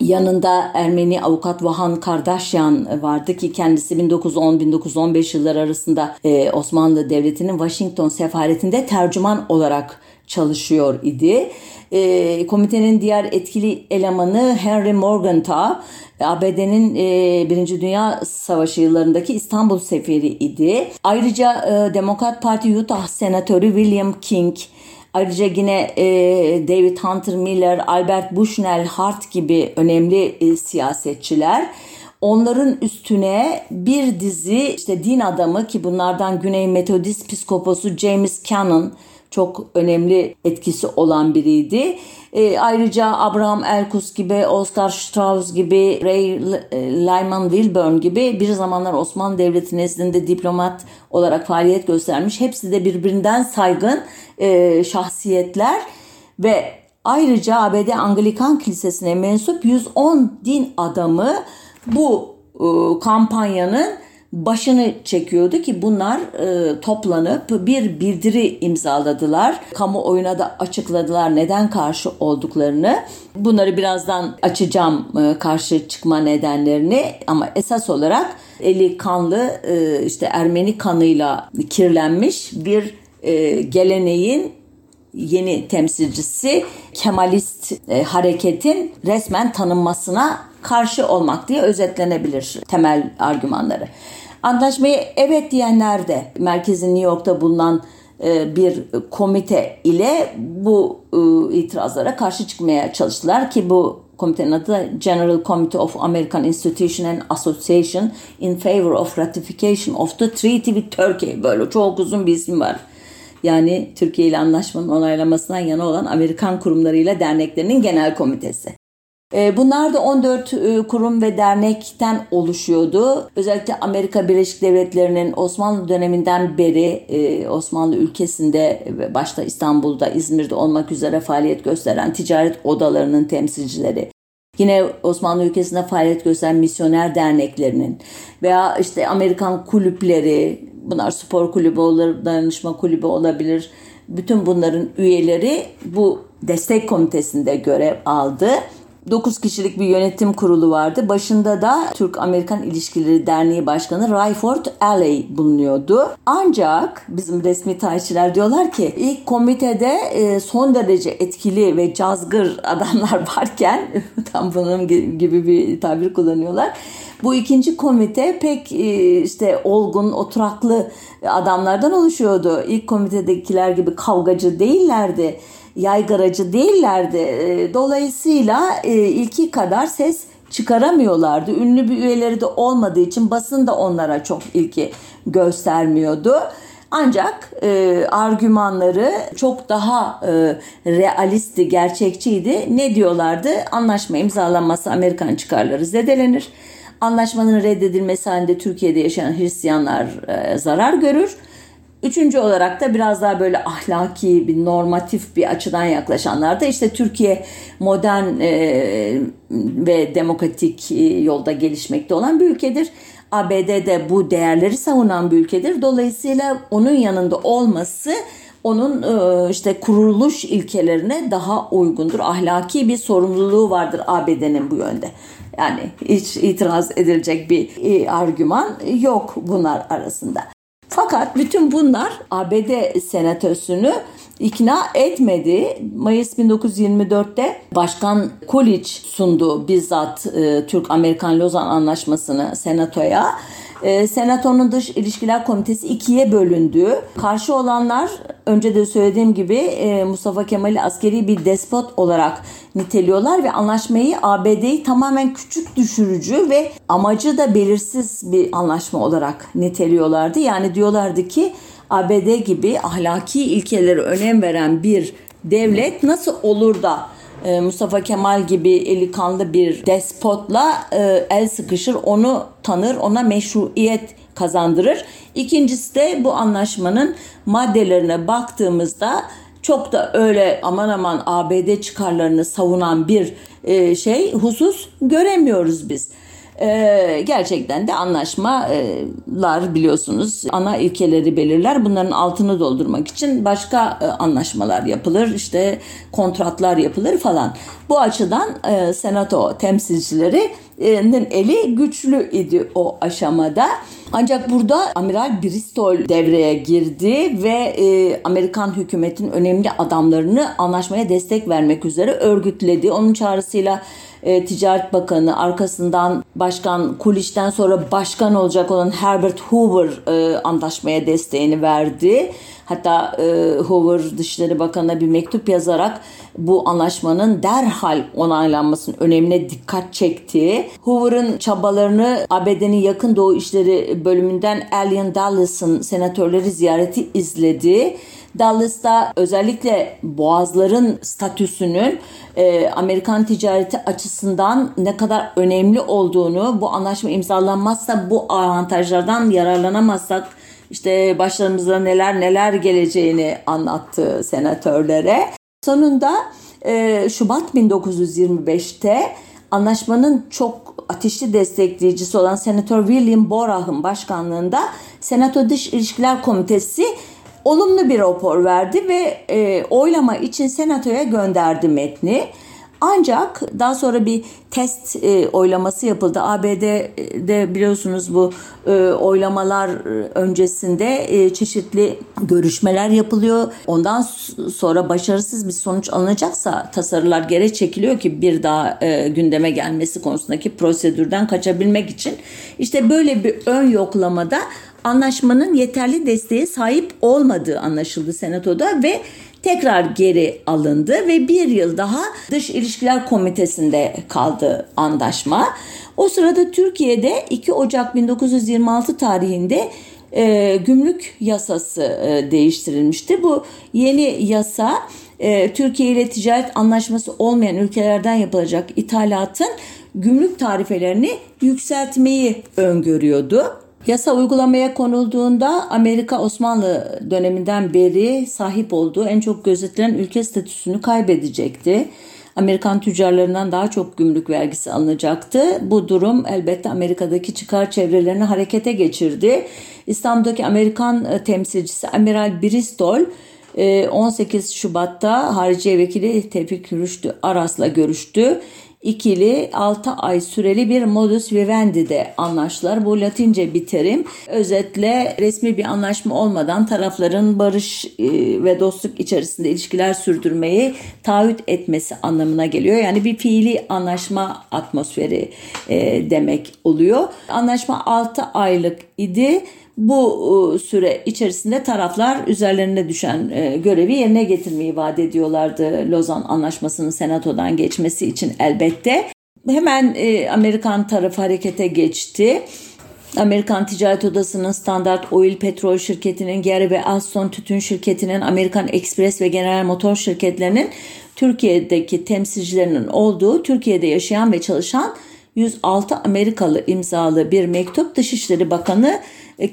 Yanında Ermeni avukat Vahan Kardashian vardı ki kendisi 1910-1915 yılları arasında e, Osmanlı Devleti'nin Washington sefaretinde tercüman olarak çalışıyor idi. E, komitenin diğer etkili elemanı Henry Morgenthau, ABD'nin e, Birinci Dünya Savaşı yıllarındaki İstanbul seferi idi. Ayrıca e, Demokrat Parti Utah Senatörü William King, Ayrıca yine e, David Hunter Miller, Albert Bushnell Hart gibi önemli e, siyasetçiler onların üstüne bir dizi işte din adamı ki bunlardan Güney Metodist Piskoposu James Cannon çok önemli etkisi olan biriydi. E, ayrıca Abraham Elkus gibi, Oscar Strauss gibi, Ray Lyman Wilburn gibi bir zamanlar Osmanlı Devleti nezdinde diplomat olarak faaliyet göstermiş. Hepsi de birbirinden saygın e, şahsiyetler ve ayrıca ABD Anglikan Kilisesi'ne mensup 110 din adamı bu e, kampanyanın başını çekiyordu ki bunlar e, toplanıp bir bildiri imzaladılar. Kamuoyuna da açıkladılar neden karşı olduklarını. Bunları birazdan açacağım e, karşı çıkma nedenlerini ama esas olarak eli kanlı e, işte Ermeni kanıyla kirlenmiş bir e, geleneğin yeni temsilcisi Kemalist e, hareketin resmen tanınmasına karşı olmak diye özetlenebilir temel argümanları. Antlaşmaya evet diyenler de merkezin New York'ta bulunan e, bir komite ile bu e, itirazlara karşı çıkmaya çalıştılar ki bu komitenin adı General Committee of American Institution and Association in Favor of Ratification of the Treaty with Turkey. Böyle çok uzun bir isim var. Yani Türkiye ile anlaşmanın onaylamasından yana olan Amerikan kurumlarıyla derneklerinin genel komitesi. Ee, bunlar da 14 e, kurum ve dernekten oluşuyordu. Özellikle Amerika Birleşik Devletleri'nin Osmanlı döneminden beri e, Osmanlı ülkesinde başta İstanbul'da, İzmir'de olmak üzere faaliyet gösteren ticaret odalarının temsilcileri, Yine Osmanlı ülkesinde faaliyet gösteren misyoner derneklerinin veya işte Amerikan kulüpleri, bunlar spor kulübü olur, dayanışma kulübü olabilir. Bütün bunların üyeleri bu destek komitesinde görev aldı 9 kişilik bir yönetim kurulu vardı. Başında da Türk-Amerikan İlişkileri Derneği Başkanı Rayford Alley bulunuyordu. Ancak bizim resmi tarihçiler diyorlar ki ilk komitede e, son derece etkili ve cazgır adamlar [LAUGHS] varken [LAUGHS] tam bunun gibi bir tabir kullanıyorlar. Bu ikinci komite pek e, işte olgun, oturaklı adamlardan oluşuyordu. İlk komitedekiler gibi kavgacı değillerdi yaygaracı değillerdi. E, dolayısıyla e, ilki kadar ses çıkaramıyorlardı. Ünlü bir üyeleri de olmadığı için basın da onlara çok ilgi göstermiyordu. Ancak e, argümanları çok daha e, realistti, gerçekçiydi. Ne diyorlardı? Anlaşma imzalanması Amerikan çıkarları zedelenir. Anlaşmanın reddedilmesi halinde Türkiye'de yaşayan Hristiyanlar e, zarar görür Üçüncü olarak da biraz daha böyle ahlaki bir normatif bir açıdan yaklaşanlar da işte Türkiye modern e, ve demokratik e, yolda gelişmekte olan bir ülkedir. ABD de bu değerleri savunan bir ülkedir. Dolayısıyla onun yanında olması onun e, işte kuruluş ilkelerine daha uygundur. Ahlaki bir sorumluluğu vardır ABD'nin bu yönde. Yani hiç itiraz edilecek bir e, argüman yok bunlar arasında. Fakat bütün bunlar ABD senatosunu ikna etmedi. Mayıs 1924'te Başkan Coolidge sundu bizzat e, Türk-Amerikan Lozan Anlaşması'nı senatoya. E, Senato'nun Dış İlişkiler Komitesi ikiye bölündü. Karşı olanlar önce de söylediğim gibi e, Mustafa Kemal'i askeri bir despot olarak niteliyorlar ve anlaşmayı ABD'yi tamamen küçük düşürücü ve amacı da belirsiz bir anlaşma olarak niteliyorlardı. Yani diyorlardı ki ABD gibi ahlaki ilkeleri önem veren bir devlet nasıl olur da e, Mustafa Kemal gibi eli kanlı bir despotla e, el sıkışır, onu tanır, ona meşruiyet kazandırır. İkincisi de bu anlaşmanın maddelerine baktığımızda çok da öyle aman aman ABD çıkarlarını savunan bir e, şey husus göremiyoruz biz. Ee, gerçekten de anlaşmalar biliyorsunuz ana ilkeleri belirler. Bunların altını doldurmak için başka e, anlaşmalar yapılır. işte kontratlar yapılır falan. Bu açıdan e, senato temsilcilerinin eli güçlü idi o aşamada. Ancak burada Amiral Bristol devreye girdi ve e, Amerikan hükümetin önemli adamlarını anlaşmaya destek vermek üzere örgütledi. Onun çağrısıyla e, Ticaret Bakanı arkasından Başkan Kuliş'ten sonra başkan olacak olan Herbert Hoover e, anlaşmaya desteğini verdi. Hatta e, Hoover Dışişleri Bakanı'na bir mektup yazarak bu anlaşmanın derhal onaylanmasının önemine dikkat çekti. Hoover'ın çabalarını ABD'nin yakın doğu işleri bölümünden Alien Dulles'ın senatörleri ziyareti izledi. Dallas'ta özellikle boğazların statüsünün e, Amerikan ticareti açısından ne kadar önemli olduğunu bu anlaşma imzalanmazsa bu avantajlardan yararlanamazsak işte başlarımıza neler neler geleceğini anlattı senatörlere. Sonunda e, Şubat 1925'te anlaşmanın çok ateşli destekleyicisi olan Senatör William Borah'ın başkanlığında Senato Dış İlişkiler Komitesi olumlu bir rapor verdi ve e, oylama için senatoya gönderdi metni. Ancak daha sonra bir test e, oylaması yapıldı. ABD'de biliyorsunuz bu e, oylamalar öncesinde e, çeşitli görüşmeler yapılıyor. Ondan sonra başarısız bir sonuç alınacaksa tasarılar geri çekiliyor ki bir daha e, gündeme gelmesi konusundaki prosedürden kaçabilmek için. İşte böyle bir ön yoklamada anlaşmanın yeterli desteğe sahip olmadığı anlaşıldı senatoda ve tekrar geri alındı ve bir yıl daha Dış İlişkiler Komitesi'nde kaldı anlaşma. O sırada Türkiye'de 2 Ocak 1926 tarihinde e, gümrük yasası e, değiştirilmişti. Bu yeni yasa e, Türkiye ile ticaret anlaşması olmayan ülkelerden yapılacak ithalatın gümrük tarifelerini yükseltmeyi öngörüyordu. Yasa uygulamaya konulduğunda Amerika Osmanlı döneminden beri sahip olduğu en çok gözetilen ülke statüsünü kaybedecekti. Amerikan tüccarlarından daha çok gümrük vergisi alınacaktı. Bu durum elbette Amerika'daki çıkar çevrelerini harekete geçirdi. İstanbul'daki Amerikan e, temsilcisi Amiral Bristol 18 e, Şubat'ta Hariciye Vekili Tevfik Rüştü Aras'la görüştü ikili 6 ay süreli bir modus vivendi'de anlaştılar. Bu latince bir terim. Özetle resmi bir anlaşma olmadan tarafların barış e, ve dostluk içerisinde ilişkiler sürdürmeyi taahhüt etmesi anlamına geliyor. Yani bir fiili anlaşma atmosferi e, demek oluyor. Anlaşma 6 aylık idi. Bu e, süre içerisinde taraflar üzerlerine düşen e, görevi yerine getirmeyi vaat ediyorlardı Lozan Anlaşması'nın senatodan geçmesi için elbette. Hemen e, Amerikan tarafı harekete geçti. Amerikan Ticaret Odası'nın Standard Oil Petrol Şirketi'nin, Gary ve Alstom Tütün Şirketi'nin, Amerikan Express ve General Motor şirketlerinin Türkiye'deki temsilcilerinin olduğu, Türkiye'de yaşayan ve çalışan 106 Amerikalı imzalı bir mektup Dışişleri Bakanı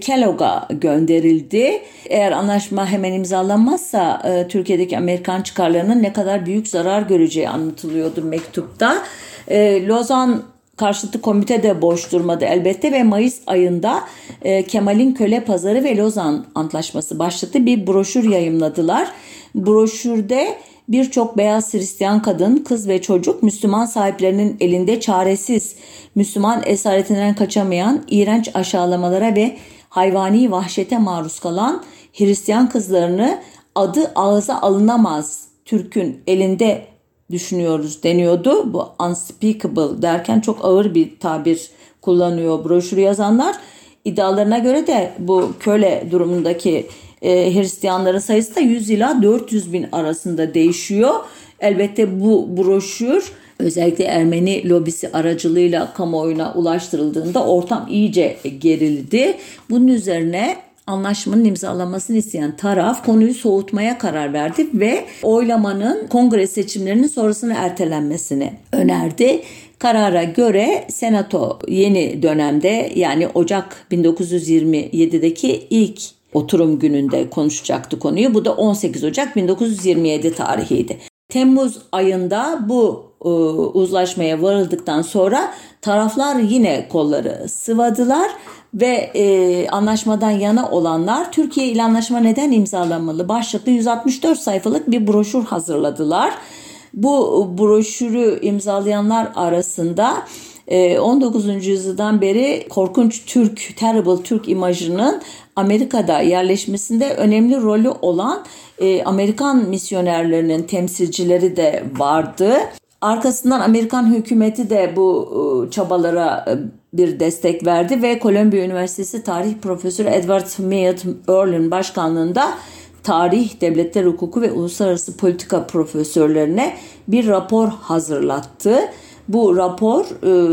Kellogg'a gönderildi. Eğer anlaşma hemen imzalanmazsa e, Türkiye'deki Amerikan çıkarlarının ne kadar büyük zarar göreceği anlatılıyordu mektupta. E, Lozan karşıtı komite de boş durmadı elbette ve Mayıs ayında e, Kemal'in Köle Pazarı ve Lozan Antlaşması başlıklı bir broşür yayımladılar. Broşürde birçok beyaz Hristiyan kadın, kız ve çocuk Müslüman sahiplerinin elinde çaresiz, Müslüman esaretinden kaçamayan iğrenç aşağılamalara ve hayvani vahşete maruz kalan Hristiyan kızlarını adı ağza alınamaz Türk'ün elinde düşünüyoruz deniyordu. Bu unspeakable derken çok ağır bir tabir kullanıyor broşürü yazanlar. İddialarına göre de bu köle durumundaki e, Hristiyanların sayısı da 100 ila 400 bin arasında değişiyor. Elbette bu broşür özellikle Ermeni lobisi aracılığıyla kamuoyuna ulaştırıldığında ortam iyice gerildi. Bunun üzerine anlaşmanın imzalanmasını isteyen taraf konuyu soğutmaya karar verdi ve oylamanın kongre seçimlerinin sonrasını ertelenmesini önerdi. Karara göre Senato yeni dönemde yani Ocak 1927'deki ilk oturum gününde konuşacaktı konuyu. Bu da 18 Ocak 1927 tarihiydi. Temmuz ayında bu e, uzlaşmaya varıldıktan sonra taraflar yine kolları sıvadılar ve e, anlaşmadan yana olanlar Türkiye ile anlaşma neden imzalanmalı başlıklı 164 sayfalık bir broşür hazırladılar. Bu broşürü imzalayanlar arasında 19. E, yüzyıldan beri korkunç Türk, terrible Türk imajının Amerika'da yerleşmesinde önemli rolü olan e, Amerikan misyonerlerinin temsilcileri de vardı. Arkasından Amerikan hükümeti de bu e, çabalara e, bir destek verdi ve Columbia Üniversitesi Tarih Profesörü Edward Mead Earl'ün başkanlığında tarih, devletler hukuku ve uluslararası politika profesörlerine bir rapor hazırlattı. Bu rapor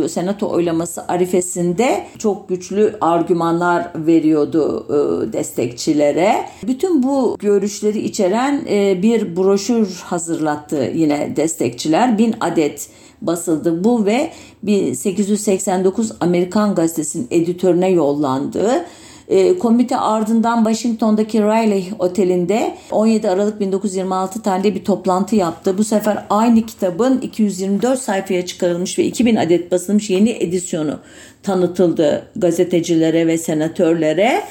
e, senato oylaması arifesinde çok güçlü argümanlar veriyordu e, destekçilere. Bütün bu görüşleri içeren e, bir broşür hazırlattı yine destekçiler. Bin adet basıldı bu ve 1889 Amerikan gazetesinin editörüne yollandı. E, komite ardından Washington'daki Riley Oteli'nde 17 Aralık 1926 tarihinde bir toplantı yaptı. Bu sefer aynı kitabın 224 sayfaya çıkarılmış ve 2000 adet basılmış yeni edisyonu tanıtıldı gazetecilere ve senatörlere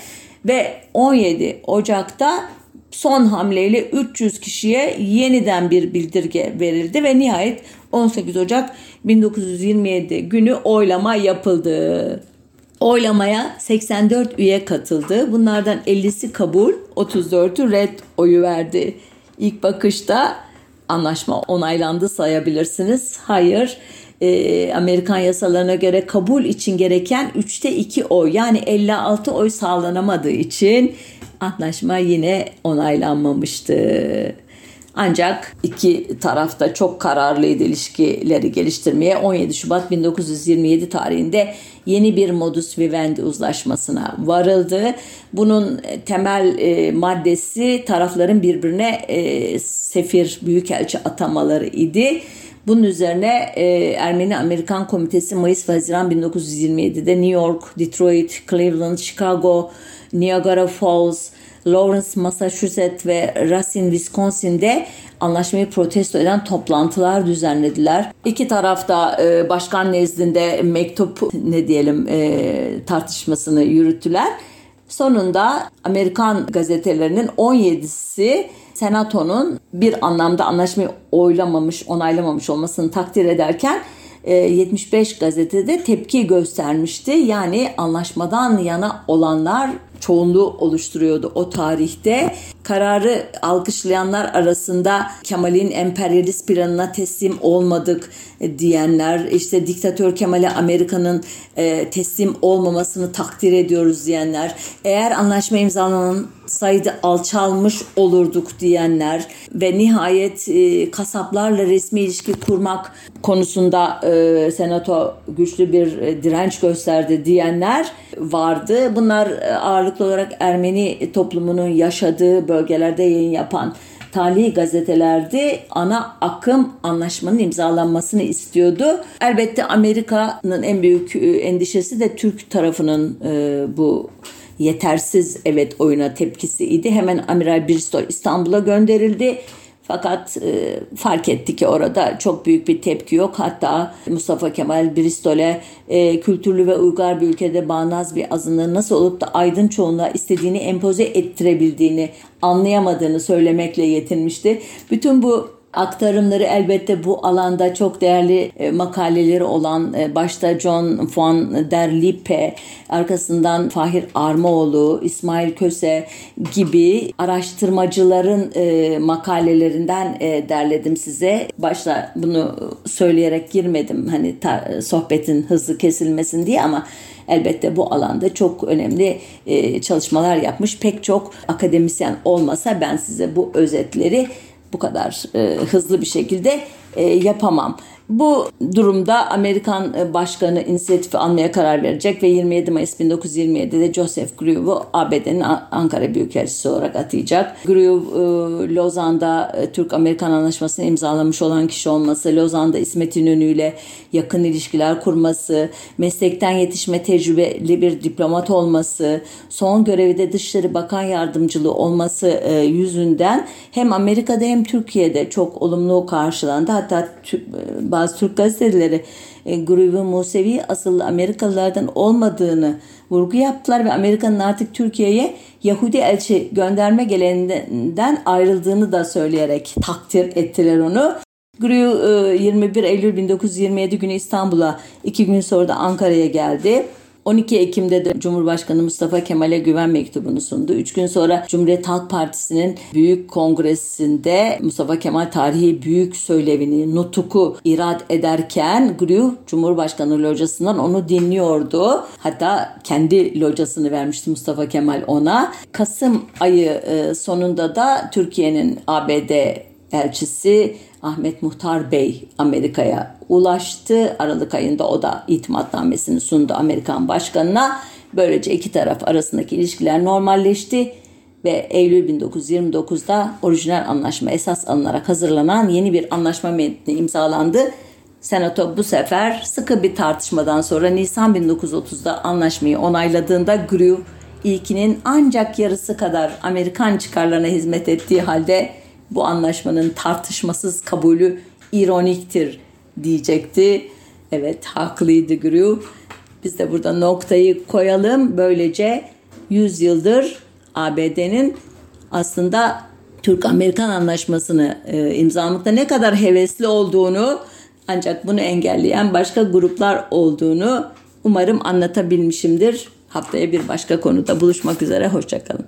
ve 17 Ocak'ta son hamleyle 300 kişiye yeniden bir bildirge verildi ve nihayet 18 Ocak 1927 günü oylama yapıldı. Oylamaya 84 üye katıldı. Bunlardan 50'si kabul, 34'ü red oyu verdi. İlk bakışta anlaşma onaylandı sayabilirsiniz. Hayır, e, Amerikan yasalarına göre kabul için gereken 3'te 2 oy yani 56 oy sağlanamadığı için anlaşma yine onaylanmamıştı. Ancak iki tarafta çok kararlıydı ilişkileri geliştirmeye. 17 Şubat 1927 tarihinde yeni bir modus vivendi uzlaşmasına varıldı. Bunun temel e, maddesi tarafların birbirine e, sefir, büyükelçi atamaları idi. Bunun üzerine e, Ermeni-Amerikan Komitesi Mayıs ve Haziran 1927'de New York, Detroit, Cleveland, Chicago, Niagara Falls, Lawrence, Massachusetts ve Racine, Wisconsin'de anlaşmayı protesto eden toplantılar düzenlediler. İki tarafta e, başkan nezdinde mektup ne diyelim e, tartışmasını yürüttüler. Sonunda Amerikan gazetelerinin 17'si Senato'nun bir anlamda anlaşmayı oylamamış, onaylamamış olmasını takdir ederken 75 e, gazetede tepki göstermişti. Yani anlaşmadan yana olanlar çoğunluğu oluşturuyordu o tarihte. Kararı alkışlayanlar arasında Kemal'in emperyalist planına teslim olmadık diyenler, işte diktatör Kemal'e Amerika'nın e, teslim olmamasını takdir ediyoruz diyenler, eğer anlaşma imzalanan sayıda alçalmış olurduk diyenler ve nihayet e, kasaplarla resmi ilişki kurmak konusunda e, senato güçlü bir e, direnç gösterdi diyenler vardı. Bunlar e, ağırlıklı olarak Ermeni toplumunun yaşadığı bölgelerde yayın yapan tali gazetelerdi ana akım anlaşmanın imzalanmasını istiyordu. Elbette Amerika'nın en büyük e, endişesi de Türk tarafının e, bu yetersiz evet oyuna tepkisiydi. Hemen Amiral Bristol İstanbul'a gönderildi. Fakat e, fark etti ki orada çok büyük bir tepki yok. Hatta Mustafa Kemal Bristol'e e, kültürlü ve uygar bir ülkede bağnaz bir azınlığın nasıl olup da aydın çoğunluğa istediğini empoze ettirebildiğini anlayamadığını söylemekle yetinmişti. Bütün bu aktarımları elbette bu alanda çok değerli e, makaleleri olan e, başta John von der Lippe, arkasından Fahir Armaoğlu, İsmail Köse gibi araştırmacıların e, makalelerinden derledim size. Başta bunu söyleyerek girmedim hani sohbetin hızlı kesilmesin diye ama elbette bu alanda çok önemli çalışmalar yapmış. Pek çok akademisyen olmasa ben size bu özetleri bu kadar e, hızlı bir şekilde e, yapamam. Bu durumda Amerikan e, Başkanı inisiyatifi almaya karar verecek ve 27 Mayıs 1927'de Joseph Grieve'u ABD'nin Ankara Büyükelçisi olarak atayacak. Grieve, e, Lozan'da e, Türk-Amerikan Anlaşması'nı imzalamış olan kişi olması, Lozan'da İsmet İnönü ile yakın ilişkiler kurması, meslekten yetişme tecrübeli bir diplomat olması, son görevi de Dışişleri Bakan Yardımcılığı olması yüzünden hem Amerika'da hem Türkiye'de çok olumlu karşılandı. Hatta bazı Türk gazeteleri e, Grubu Musevi asıllı Amerikalılardan olmadığını vurgu yaptılar ve Amerika'nın artık Türkiye'ye Yahudi elçi gönderme geleneğinden ayrıldığını da söyleyerek takdir ettiler onu. Gruyu 21 e, Eylül 1927 günü İstanbul'a, iki gün sonra da Ankara'ya geldi. 12 Ekim'de de Cumhurbaşkanı Mustafa Kemal'e güven mektubunu sundu. Üç gün sonra Cumhuriyet Halk Partisi'nin büyük kongresinde Mustafa Kemal tarihi büyük söylevini, nutuku irad ederken Gru Cumhurbaşkanı locasından onu dinliyordu. Hatta kendi locasını vermişti Mustafa Kemal ona. Kasım ayı e, sonunda da Türkiye'nin ABD elçisi Ahmet Muhtar Bey Amerika'ya ulaştı. Aralık ayında o da itimatnamesini sundu Amerikan başkanına. Böylece iki taraf arasındaki ilişkiler normalleşti ve Eylül 1929'da orijinal anlaşma esas alınarak hazırlanan yeni bir anlaşma metni imzalandı. Senato bu sefer sıkı bir tartışmadan sonra Nisan 1930'da anlaşmayı onayladığında Grew ilkinin ancak yarısı kadar Amerikan çıkarlarına hizmet ettiği halde bu anlaşmanın tartışmasız kabulü ironiktir diyecekti. Evet haklıydı Grew. Biz de burada noktayı koyalım. Böylece 100 yıldır ABD'nin aslında Türk-Amerikan anlaşmasını e, imzalamakta ne kadar hevesli olduğunu ancak bunu engelleyen başka gruplar olduğunu umarım anlatabilmişimdir. Haftaya bir başka konuda buluşmak üzere. Hoşçakalın.